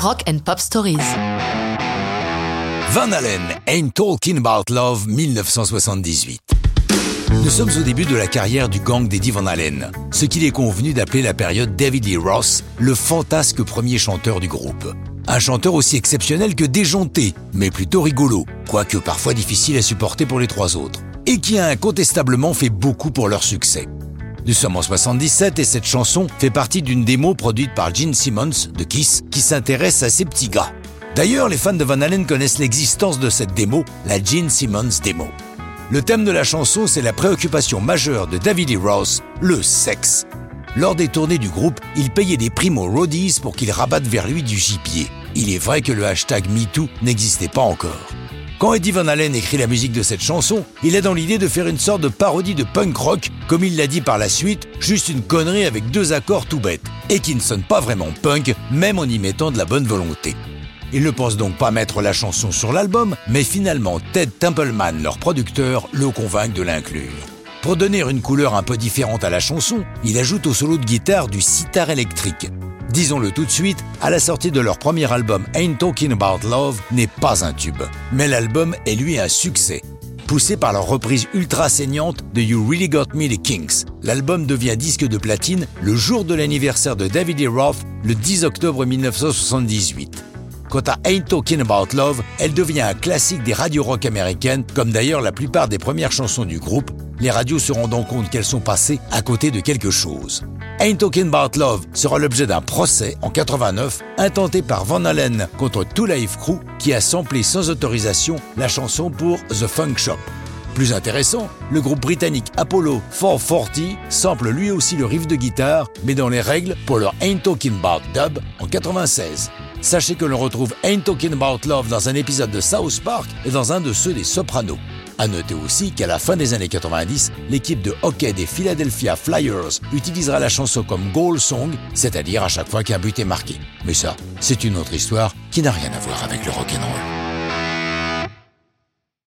Rock and Pop Stories. Van Halen, Ain't Talking About Love, 1978. Nous sommes au début de la carrière du gang d'Eddie Van Halen, ce qu'il est convenu d'appeler la période David Lee Ross, le fantasque premier chanteur du groupe. Un chanteur aussi exceptionnel que déjanté, mais plutôt rigolo, quoique parfois difficile à supporter pour les trois autres, et qui a incontestablement fait beaucoup pour leur succès. Nous sommes en 77 et cette chanson fait partie d'une démo produite par Gene Simmons de Kiss qui s'intéresse à ces petits gars. D'ailleurs, les fans de Van Halen connaissent l'existence de cette démo, la Gene Simmons démo. Le thème de la chanson, c'est la préoccupation majeure de David Lee Ross, le sexe. Lors des tournées du groupe, il payait des primes aux roadies pour qu'ils rabattent vers lui du gibier. Il est vrai que le hashtag MeToo n'existait pas encore. Quand Eddie Van Halen écrit la musique de cette chanson, il a dans l'idée de faire une sorte de parodie de punk rock, comme il l'a dit par la suite, juste une connerie avec deux accords tout bêtes, et qui ne sonne pas vraiment punk, même en y mettant de la bonne volonté. Il ne pense donc pas mettre la chanson sur l'album, mais finalement Ted Templeman, leur producteur, le convainc de l'inclure. Pour donner une couleur un peu différente à la chanson, il ajoute au solo de guitare du sitar électrique. Disons-le tout de suite, à la sortie de leur premier album Ain't Talking About Love n'est pas un tube. Mais l'album est lui un succès. Poussé par leur reprise ultra saignante de You Really Got Me the Kings, l'album devient disque de platine le jour de l'anniversaire de David E. Roth, le 10 octobre 1978. Quant à Ain't Talking About Love, elle devient un classique des radios rock américaines, comme d'ailleurs la plupart des premières chansons du groupe. Les radios se rendant compte qu'elles sont passées à côté de quelque chose. Ain't Talking About Love sera l'objet d'un procès en 89 intenté par Van Halen contre Two Life Crew qui a samplé sans autorisation la chanson pour The Funk Shop. Plus intéressant, le groupe britannique Apollo 440 sample lui aussi le riff de guitare, mais dans les règles pour leur Ain't Talking About Dub en 96. Sachez que l'on retrouve Ain't Talking About Love dans un épisode de South Park et dans un de ceux des Sopranos. À noter aussi qu'à la fin des années 90, l'équipe de hockey des Philadelphia Flyers utilisera la chanson comme goal song, c'est-à-dire à chaque fois qu'un but est marqué. Mais ça, c'est une autre histoire qui n'a rien à voir avec le rock'n'roll.